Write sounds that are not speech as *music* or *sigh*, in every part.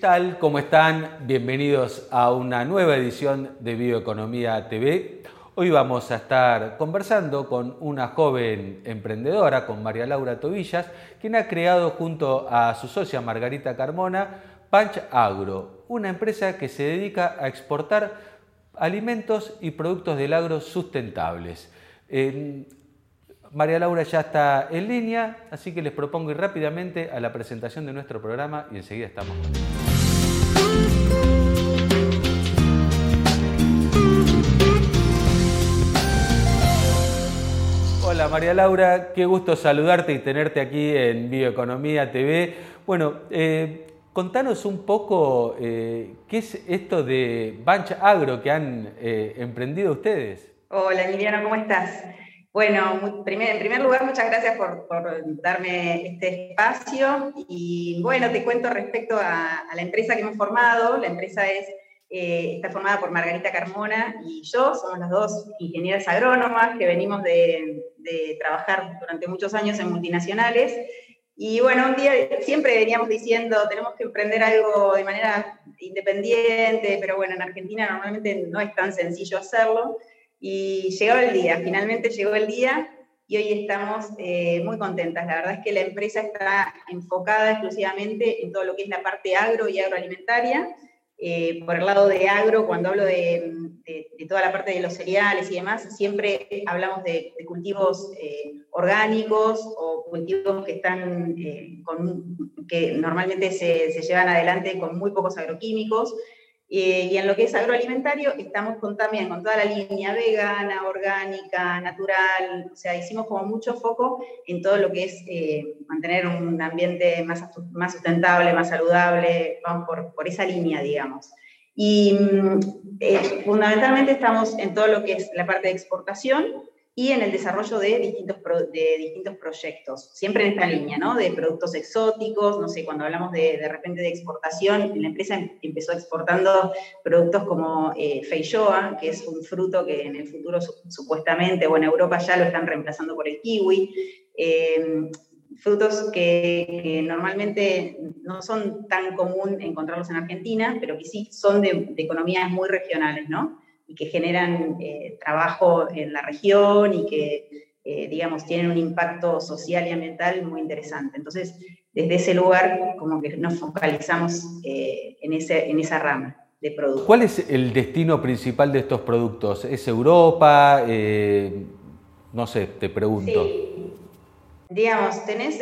tal? ¿Cómo están? Bienvenidos a una nueva edición de Bioeconomía TV. Hoy vamos a estar conversando con una joven emprendedora, con María Laura Tobillas, quien ha creado junto a su socia Margarita Carmona Punch Agro, una empresa que se dedica a exportar alimentos y productos del agro sustentables. María Laura ya está en línea, así que les propongo ir rápidamente a la presentación de nuestro programa y enseguida estamos. Hola María Laura, qué gusto saludarte y tenerte aquí en Bioeconomía TV. Bueno, eh, contanos un poco eh, qué es esto de Banch Agro que han eh, emprendido ustedes. Hola Emiliano, ¿cómo estás? Bueno, en primer lugar, muchas gracias por, darme este espacio. Y bueno, te cuento respecto a, la empresa que hemos formado. La empresa es, eh, está formada por Margarita Carmona y yo. Somos las dos ingenieras agrónomas que venimos de, trabajar durante muchos años en multinacionales. Y bueno, un día siempre veníamos diciendo, tenemos que emprender algo de manera independiente, pero bueno, en Argentina normalmente no es tan sencillo hacerlo. Y llegó el día, finalmente llegó el día y hoy estamos eh, muy contentas. La verdad es que la empresa está enfocada exclusivamente en todo lo que es la parte agro y agroalimentaria. Eh, por el lado de agro, cuando hablo de, toda la parte de los cereales y demás, siempre hablamos de, cultivos eh, orgánicos o cultivos que están que normalmente se, se llevan adelante con muy pocos agroquímicos. Eh, y en lo que es agroalimentario, estamos con, también con toda la línea vegana, orgánica, natural, o sea, hicimos como mucho foco en todo lo que es eh, mantener un ambiente más, más sustentable, más saludable, vamos por, por esa línea, digamos. Y mm, eh, fundamentalmente estamos en todo lo que es la parte de exportación, y en el desarrollo de distintos, de distintos proyectos, siempre en esta línea, ¿no? De productos exóticos, no sé, cuando hablamos de, de repente de exportación, la empresa em, empezó exportando productos como eh, feijoa, que es un fruto que en el futuro supuestamente, o en Europa ya lo están reemplazando por el kiwi, em, frutos que, normalmente no son tan común encontrarlos en Argentina, pero que sí son de economías muy regionales, ¿no? Y que generan eh, trabajo en la región y que, eh, digamos, tienen un impacto social y ambiental muy interesante. Entonces, desde ese lugar, como que nos focalizamos eh, en, ese, en esa rama de productos. ¿Cuál es el destino principal de estos productos? ¿Es Europa? no sé, te pregunto. Sí. Digamos, tenés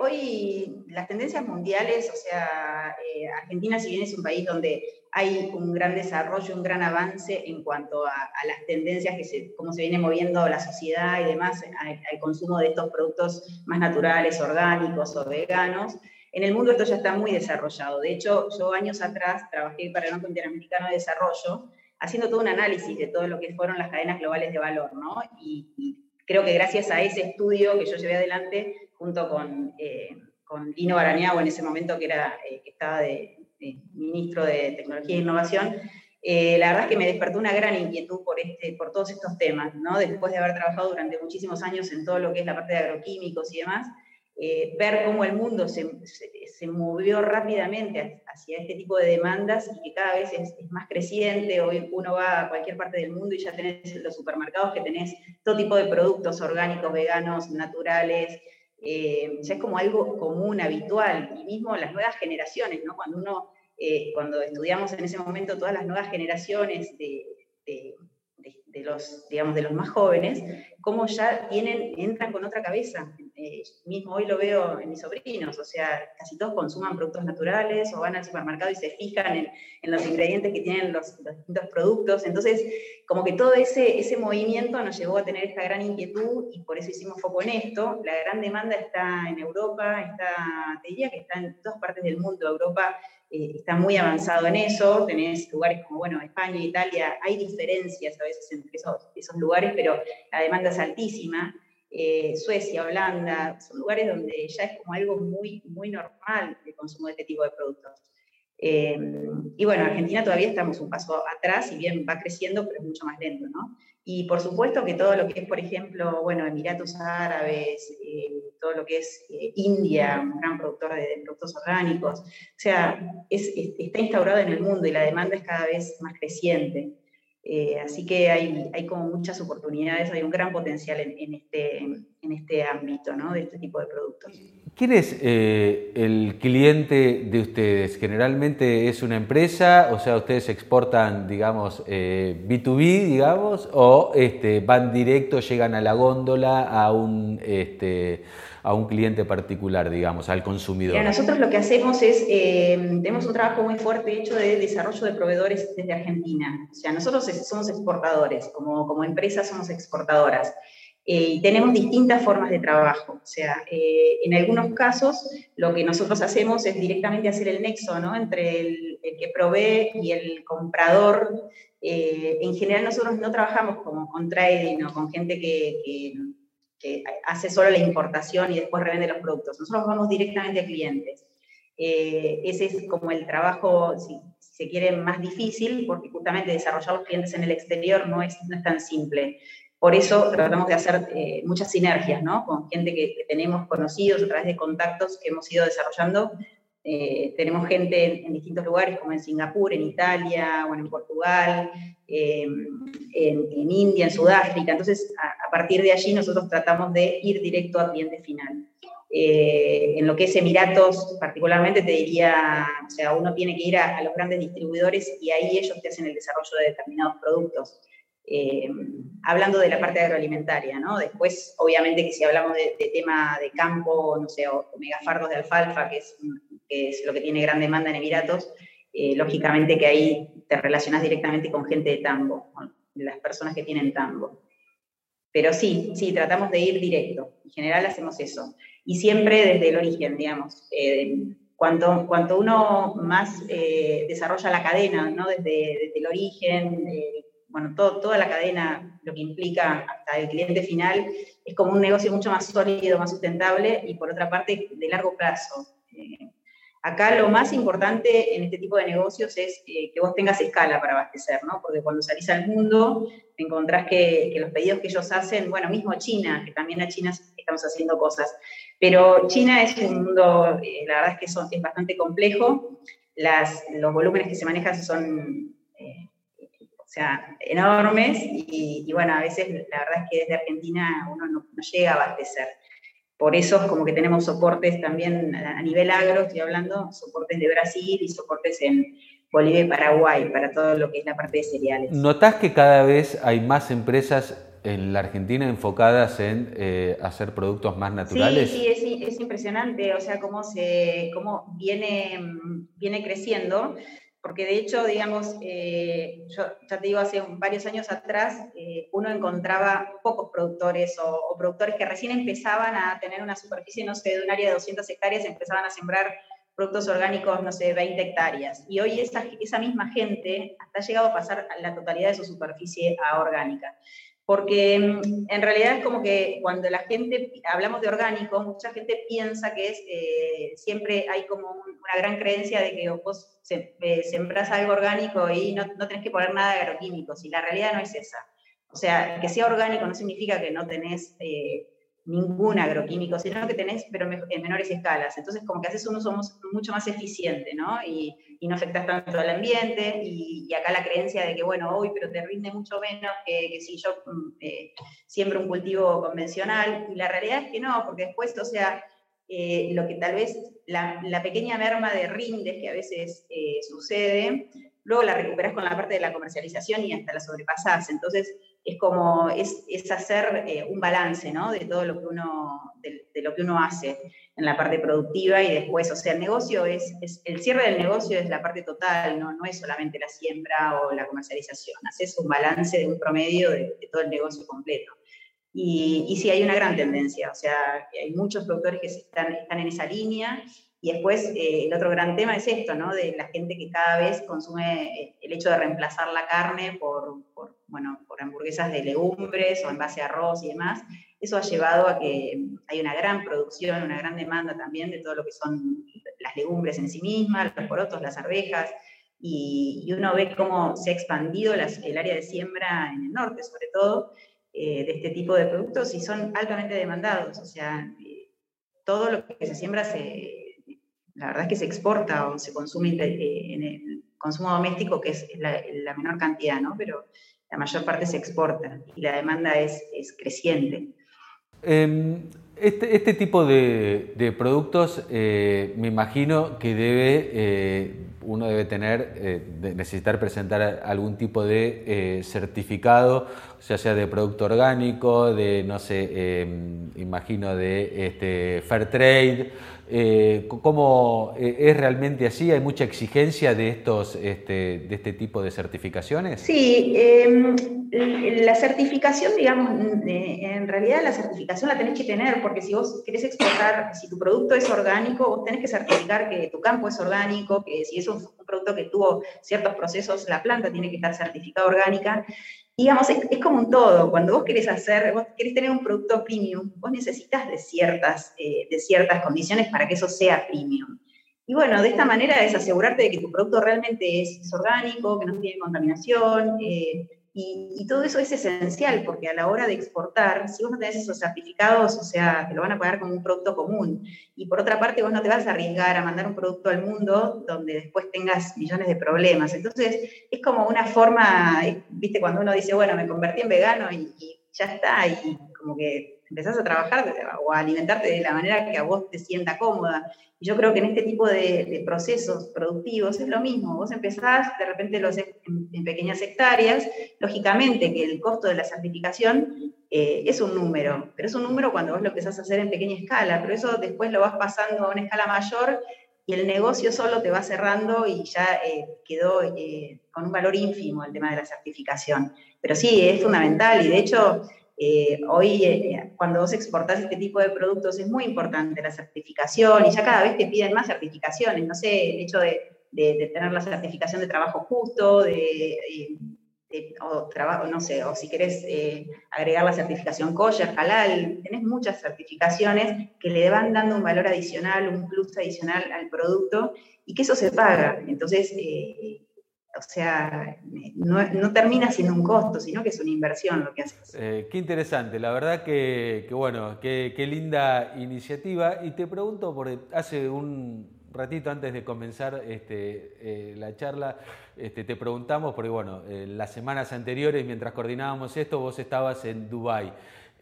hoy las tendencias mundiales, o sea, Argentina si bien es un país donde hay un gran desarrollo, un gran avance en cuanto a, las tendencias, que se, cómo se viene moviendo la sociedad y demás al, consumo de estos productos más naturales, orgánicos o veganos. En el mundo esto ya está muy desarrollado. De hecho, yo años atrás trabajé para el Banco Interamericano de Desarrollo, haciendo todo un análisis de todo lo que fueron las cadenas globales de valor, ¿no? Y, creo que gracias a ese estudio que yo llevé adelante, junto con, eh, con Lino Barañago en ese momento, que, era, eh, que estaba de, ministro de Tecnología e Innovación, eh, la verdad es que me despertó una gran inquietud por, este, por todos estos temas, ¿no? después de haber trabajado durante muchísimos años en todo lo que es la parte de agroquímicos y demás, eh, ver cómo el mundo se, se, movió rápidamente hacia este tipo de demandas y que cada vez es, más creciente. Hoy uno va a cualquier parte del mundo y ya tenés los supermercados que tenés todo tipo de productos orgánicos, veganos, naturales, eh, ya es como algo común, habitual, y mismo las nuevas generaciones, ¿no? Cuando uno, eh, cuando estudiamos en ese momento todas las nuevas generaciones de, de los, digamos, de los más jóvenes, cómo ya tienen, entran con otra cabeza. Eh, mismo hoy lo veo en mis sobrinos, o sea, casi todos consuman productos naturales o van al supermercado y se fijan en, en los ingredientes que tienen los, distintos productos. Entonces, como que todo ese, ese movimiento nos llevó a tener esta gran inquietud y por eso hicimos foco en esto. La gran demanda está en Europa, está, te diría que está en todas partes del mundo. Europa eh, está muy avanzado en eso, tenés lugares como, bueno, España, Italia, hay diferencias a veces entre esos, esos lugares, pero la demanda es altísima. Eh, Suecia, Holanda, son lugares donde ya es como algo muy, muy normal el consumo de este tipo de productos. Eh, y bueno, Argentina todavía estamos un paso atrás, si bien va creciendo, pero es mucho más lento, ¿no? Y por supuesto que todo lo que es, por ejemplo, bueno, Emiratos Árabes, eh, todo lo que es eh, India, un gran productor de, productos orgánicos, o sea, está instaurado en el mundo y la demanda es cada vez más creciente. Eh, así que hay, hay, como muchas oportunidades, hay un gran potencial en, este, en este ámbito, ¿no? De este tipo de productos. ¿Quién es eh, el cliente de ustedes? Generalmente es una empresa, o sea, ustedes exportan, digamos, B2B, eh, digamos, o este, van directo, llegan a la góndola a un, este, a un cliente particular, digamos, al consumidor. nosotros lo que hacemos es, eh, tenemos un trabajo muy fuerte hecho de desarrollo de proveedores desde Argentina. O sea, nosotros somos exportadores, como, como empresa somos exportadoras. Eh, y tenemos distintas formas de trabajo. O sea, eh, en algunos casos lo que nosotros hacemos es directamente hacer el nexo ¿no? entre el, que provee y el comprador. Eh, en general nosotros no trabajamos como con trading o con gente que, que, hace solo la importación y después revende los productos. Nosotros vamos directamente a clientes. ese es como el trabajo, si, se quiere, más difícil, porque justamente desarrollar los clientes en el exterior no es, no es tan simple. Por eso tratamos de hacer eh, muchas sinergias ¿no? con gente que, tenemos conocidos a través de contactos que hemos ido desarrollando. Eh, tenemos gente en, distintos lugares, como en Singapur, en Italia, bueno, en Portugal, eh, en, India, en Sudáfrica. Entonces, a, partir de allí nosotros tratamos de ir directo al cliente final. en lo que es Emiratos, particularmente, te diría, o sea, uno tiene que ir a, a los grandes distribuidores y ahí ellos te hacen el desarrollo de determinados productos. Eh, hablando de la parte agroalimentaria, ¿no? Después, obviamente, que si hablamos de, tema de campo, no sé, o megafardos de alfalfa, que es, lo que tiene gran demanda en Emiratos, eh, lógicamente que ahí te relacionas directamente con gente de tambo, con las personas que tienen tambo. Pero sí, sí, tratamos de ir directo. En general hacemos eso. Y siempre desde el origen, digamos. Eh, cuanto, uno más desarrolla la cadena, ¿no? Desde, desde el origen, bueno, toda la cadena, lo que implica hasta el cliente final, es como un negocio mucho más sólido, más sustentable y por otra parte de largo plazo. Eh, acá lo más importante en este tipo de negocios es eh, que vos tengas escala para abastecer, ¿no? Porque cuando salís al mundo encontrás que, los pedidos que ellos hacen, bueno, mismo China, que también a China estamos haciendo cosas, pero China es un mundo, eh, la verdad es que son, es bastante complejo, las, los volúmenes que se manejan son sea, enormes y, bueno, a veces la verdad es que desde Argentina uno no, llega a abastecer. Por eso como que tenemos soportes también a nivel agro, estoy hablando, soportes de Brasil y soportes en Bolivia y Paraguay para todo lo que es la parte de cereales. ¿Notás que cada vez hay más empresas en la Argentina enfocadas en eh, hacer productos más naturales? Sí, sí, es, es, impresionante, o sea, cómo, se, cómo viene, viene creciendo porque de hecho, digamos, eh, yo ya te digo, hace varios años atrás, eh, uno encontraba pocos productores o, productores que recién empezaban a tener una superficie, no sé, de un área de 200 hectáreas, empezaban a sembrar productos orgánicos, no sé, 20 hectáreas. Y hoy esa, misma gente ha llegado a pasar la totalidad de su superficie a orgánica porque mm, en realidad es como que cuando la gente, hablamos de orgánico, mucha gente piensa que es, eh, siempre hay como una gran creencia de que vos eh, sembras algo orgánico y no, no, tenés que poner nada de agroquímicos, y la realidad no es esa. O sea, que sea orgánico no significa que no tenés eh, ningún agroquímico, sino que tenés, pero en menores escalas. Entonces, como que haces un uso mucho más eficiente, ¿no? Y, y no afectas tanto al ambiente, y, acá la creencia de que, bueno, hoy, pero te rinde mucho menos que, si yo mm, eh, siembro un cultivo convencional, y la realidad es que no, porque después, o sea, eh, lo que tal vez, la, la, pequeña merma de rindes que a veces eh, sucede, luego la recuperas con la parte de la comercialización y hasta la sobrepasás. Entonces, es como, es, es hacer eh, un balance, ¿no? De todo lo que uno, de, lo que uno hace en la parte productiva y después, o sea, el negocio es, es, el cierre del negocio es la parte total, ¿no? No es solamente la siembra o la comercialización, haces un balance de un promedio de, todo el negocio completo. Y, y, sí, hay una gran tendencia, o sea, hay muchos productores que están, están en esa línea y después eh, el otro gran tema es esto, ¿no? De la gente que cada vez consume eh, el hecho de reemplazar la carne por, bueno, por hamburguesas de legumbres o en base a arroz y demás. Eso ha llevado a que hay una gran producción, una gran demanda también de todo lo que son las legumbres en sí mismas, los porotos, las arvejas, y, uno ve cómo se ha expandido el área de siembra en el norte, sobre todo, eh, de este tipo de productos, y son altamente demandados. O sea, todo lo que se siembra, se, la verdad es que se exporta o se consume en el consumo doméstico, que es la, menor cantidad, ¿no? Pero la mayor parte se exporta y la demanda es, es creciente. Em, este, este, tipo de, productos eh, me imagino que debe, eh, uno debe tener, eh, necesitar presentar algún tipo de certificado, ya sea de producto orgánico, de, no sé, em, imagino de este, fair trade. ¿Cómo es realmente así? ¿Hay mucha exigencia de, estos, este, de este tipo de certificaciones? Sí, em, la certificación, digamos, en realidad la certificación la tenés que tener, porque si vos querés exportar, si tu producto es orgánico, vos tenés que certificar que tu campo es orgánico, que si es un, producto que tuvo ciertos procesos, la planta tiene que estar certificada orgánica. Digamos, es, como un todo. Cuando vos querés hacer, vos querés tener un producto premium, vos necesitas de ciertas, eh, de ciertas condiciones para que eso sea premium. Y bueno, de esta manera es asegurarte de que tu producto realmente es, orgánico, que no tiene contaminación, eh, y, todo eso es esencial porque a la hora de exportar, si vos no tenés esos certificados, o sea, te lo van a pagar como un producto común. Y por otra parte, vos no te vas a arriesgar a mandar un producto al mundo donde después tengas millones de problemas. Entonces, es como una forma, viste, cuando uno dice, bueno, me convertí en vegano y, y ya está, y como que empezás a trabajar o a alimentarte de la manera que a vos te sienta cómoda. Yo creo que en este tipo de, procesos productivos es lo mismo. Vos empezás, de repente lo haces en, pequeñas hectáreas. Lógicamente que el costo de la certificación eh, es un número, pero es un número cuando vos lo empezás a hacer en pequeña escala, pero eso después lo vas pasando a una escala mayor y el negocio solo te va cerrando y ya eh, quedó eh, con un valor ínfimo el tema de la certificación. Pero sí, es fundamental y de hecho eh, hoy, eh, cuando vos exportás este tipo de productos, es muy importante la certificación y ya cada vez te piden más certificaciones. No sé, el hecho de, tener la certificación de trabajo justo, de, o no sé, o si querés eh, agregar la certificación kosher, halal, tenés muchas certificaciones que le van dando un valor adicional, un plus adicional al producto y que eso se paga. Entonces, o sea, no, termina siendo un costo, sino que es una inversión lo que haces. Eh, qué interesante, la verdad que, bueno, qué, linda iniciativa. Y te pregunto, porque hace un ratito antes de comenzar este, eh, la charla, este, te preguntamos, porque bueno, las semanas anteriores, mientras coordinábamos esto, vos estabas en Dubái.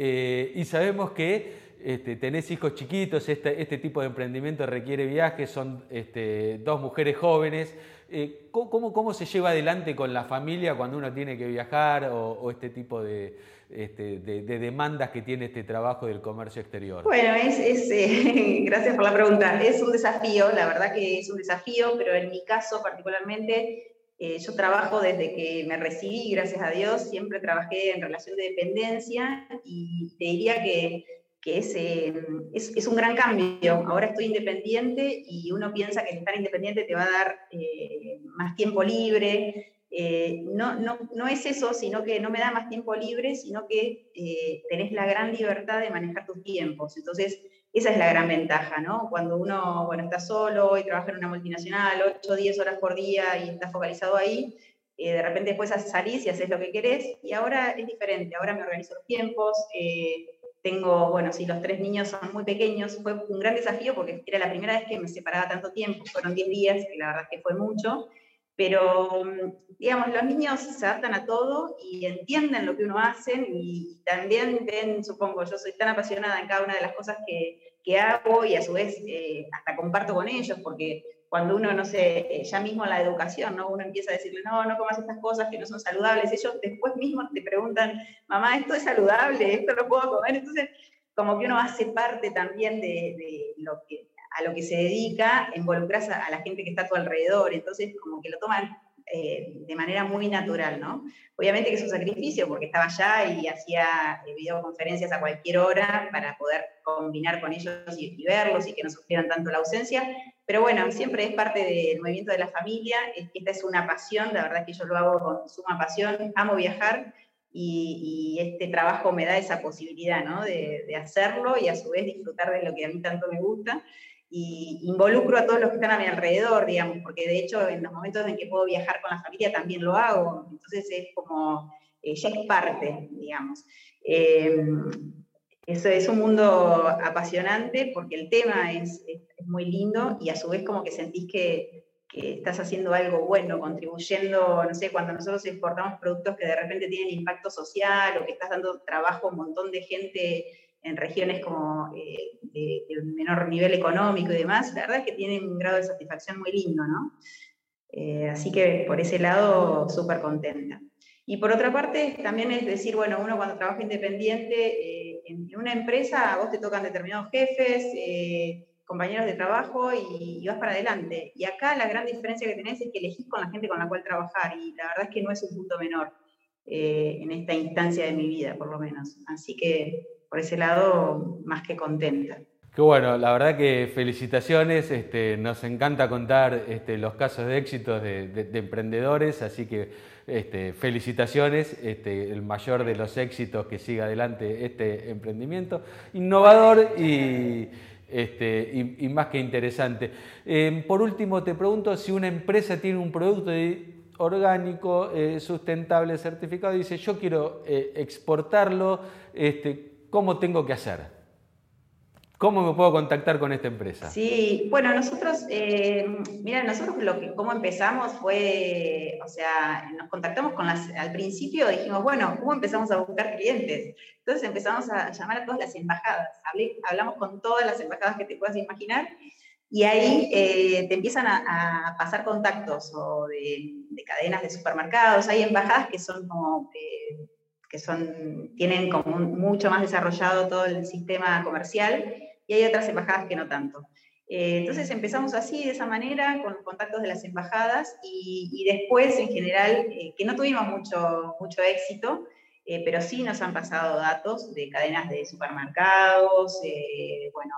Eh, y sabemos que este, tenés hijos chiquitos, este, este, tipo de emprendimiento requiere viajes, son este, dos mujeres jóvenes. Eh, ¿cómo, ¿cómo, se lleva adelante con la familia cuando uno tiene que viajar o, este tipo de, este, de, demandas que tiene este trabajo del comercio exterior? Bueno, es, eh, *laughs* gracias por la pregunta. Es un desafío, la verdad que es un desafío, pero en mi caso particularmente, eh, yo trabajo desde que me recibí, gracias a Dios, siempre trabajé en relación de dependencia y te diría que que eh, es, es, un gran cambio. Ahora estoy independiente y uno piensa que estar independiente te va a dar eh, más tiempo libre. Eh, no, no, no, es eso, sino que no me da más tiempo libre, sino que tenés la gran libertad de manejar tus tiempos. Entonces, esa es la gran ventaja, ¿no? Cuando uno, bueno, está solo y trabaja en una multinacional, 8 o 10 horas por día y está focalizado ahí, de repente después salís y haces lo que querés, y ahora es diferente, ahora me organizo los tiempos, tengo, bueno, si los tres niños son muy pequeños, fue un gran desafío porque era la primera vez que me separaba tanto tiempo, fueron 10 días, que la verdad es que fue mucho, pero digamos, los niños se adaptan a todo y entienden lo que uno hace y también ven, supongo, yo soy tan apasionada en cada una de las cosas que, que hago y a su vez eh, hasta comparto con ellos porque cuando uno, no sé, ya mismo la educación, ¿no? Uno empieza a decirle, no, no comas estas cosas que no son saludables. Ellos después mismos te preguntan, mamá, ¿esto es saludable? ¿Esto lo puedo comer? Entonces, como que uno hace parte también de, lo que, a lo que se dedica, involucras a, la gente que está a tu alrededor. Entonces, como que lo toman eh, de manera muy natural, ¿no? Obviamente que es un sacrificio porque estaba allá y hacía eh, videoconferencias a cualquier hora para poder combinar con ellos y, verlos y que no sufrieran tanto la ausencia, pero bueno, siempre es parte del movimiento de la familia, esta es una pasión, la verdad que yo lo hago con suma pasión, amo viajar y, este trabajo me da esa posibilidad, ¿no? De hacerlo y a su vez disfrutar de lo que a mí tanto me gusta. Y involucro a todos los que están a mi alrededor, digamos, porque de hecho en los momentos en que puedo viajar con la familia también lo hago, entonces es como, eh, ya es parte, digamos. Eh, eso es un mundo apasionante porque el tema es, muy lindo y a su vez como que sentís que, que, estás haciendo algo bueno, contribuyendo, no sé, cuando nosotros exportamos productos que de repente tienen impacto social o que estás dando trabajo a un montón de gente en regiones como eh, de, menor nivel económico y demás, la verdad es que tienen un grado de satisfacción muy lindo, ¿no? Eh, así que por ese lado, súper contenta. Y por otra parte, también es decir, bueno, uno cuando trabaja independiente, eh, en una empresa a vos te tocan determinados jefes, compañeros de trabajo y, vas para adelante. Y acá la gran diferencia que tenés es que elegís con la gente con la cual trabajar y la verdad es que no es un punto menor en esta instancia de mi vida, por lo menos. Así que por ese lado, más que contenta. Qué bueno, la verdad que felicitaciones, este, nos encanta contar este, los casos de éxito de, emprendedores, así que este, felicitaciones, este, el mayor de los éxitos que siga adelante este emprendimiento, innovador y, este, y, más que interesante. Em, por último, te pregunto si una empresa tiene un producto orgánico, eh, sustentable, certificado, y dice yo quiero eh, exportarlo, este, ¿cómo tengo que hacer? ¿Cómo me puedo contactar con esta empresa? Sí, bueno, nosotros, eh, mira, nosotros lo que, cómo empezamos fue, o sea, nos contactamos con las, al principio dijimos, bueno, ¿cómo empezamos a buscar clientes? Entonces empezamos a llamar a todas las embajadas, hablamos con todas las embajadas que te puedas imaginar, y ahí eh, te empiezan a, pasar contactos o de, cadenas de supermercados, hay embajadas que son como... Eh, que son, tienen como mucho más desarrollado todo el sistema comercial, y hay otras embajadas que no tanto. Eh, entonces empezamos así, de esa manera, con contactos de las embajadas, y, después, en general, eh, que no tuvimos mucho, mucho éxito, eh, pero sí nos han pasado datos de cadenas de supermercados, bueno,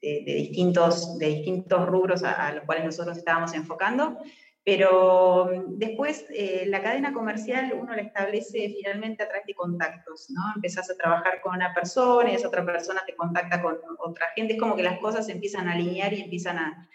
de, distintos, de distintos rubros a, a los cuales nosotros estábamos enfocando, pero mm, después eh, la cadena comercial uno la establece finalmente a través de contactos, ¿no? Empezás a trabajar con una persona y esa otra persona te contacta con otra gente, es como que las cosas empiezan a alinear y empiezan a,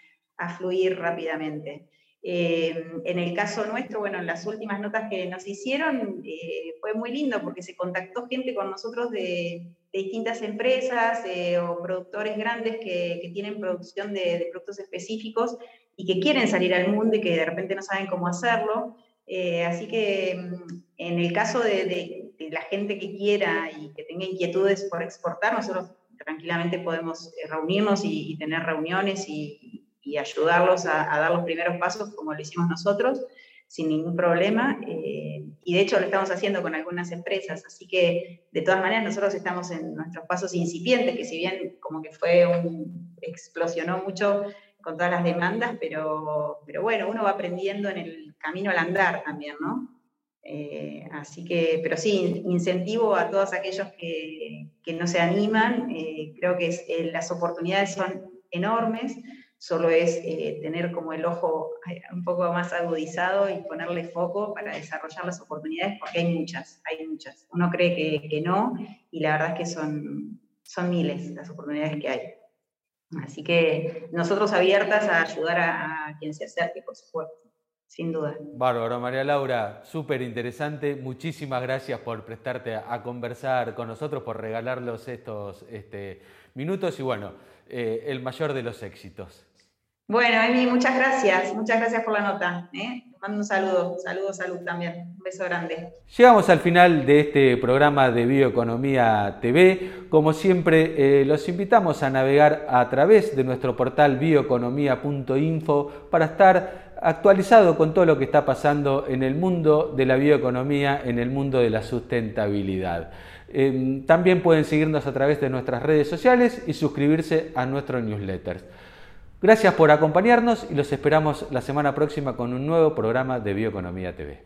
fluir rápidamente. Eh, en el caso nuestro, bueno, en las últimas notas que nos hicieron eh, fue muy lindo porque se contactó gente con nosotros de, distintas empresas o productores grandes que, que tienen producción de, de productos específicos y que quieren salir al mundo y que de repente no saben cómo hacerlo. Eh, así que mm, en el caso de, la gente que quiera y que tenga inquietudes por exportar, nosotros tranquilamente podemos eh, reunirnos y, tener reuniones y, ayudarlos a, dar los primeros pasos como lo hicimos nosotros, sin ningún problema. Eh, y de hecho lo estamos haciendo con algunas empresas, así que de todas maneras nosotros estamos en nuestros pasos incipientes, que si bien como que fue un, explosionó mucho con todas las demandas, pero, pero bueno, uno va aprendiendo en el camino al andar también, ¿no? Eh, así que, pero sí, incentivo a todos aquellos que, que no se animan, eh, creo que eh, las oportunidades son enormes, solo es tener como el ojo un poco más agudizado y ponerle foco para desarrollar las oportunidades, porque hay muchas, hay muchas. Uno cree que, que no, y la verdad es que son, son miles las oportunidades que hay. Así que nosotros abiertas a ayudar a, quien se acerque, por supuesto, sin duda. Bárbaro, María Laura, súper interesante. Muchísimas gracias por prestarte a, conversar con nosotros, por regalarnos estos este, minutos y bueno, eh, el mayor de los éxitos. Bueno, Emi, muchas gracias. Muchas gracias por la nota. ¿eh? mando un saludo. Saludos, salud también. Un beso grande. Llegamos al final de este programa de Bioeconomía TV. Como siempre, eh, los invitamos a navegar a través de nuestro portal bioeconomía.info para estar actualizado con todo lo que está pasando en el mundo de la bioeconomía, en el mundo de la sustentabilidad. Em, también pueden seguirnos a través de nuestras redes sociales y suscribirse a nuestro newsletter. Gracias por acompañarnos y los esperamos la semana próxima con un nuevo programa de Bioeconomía TV.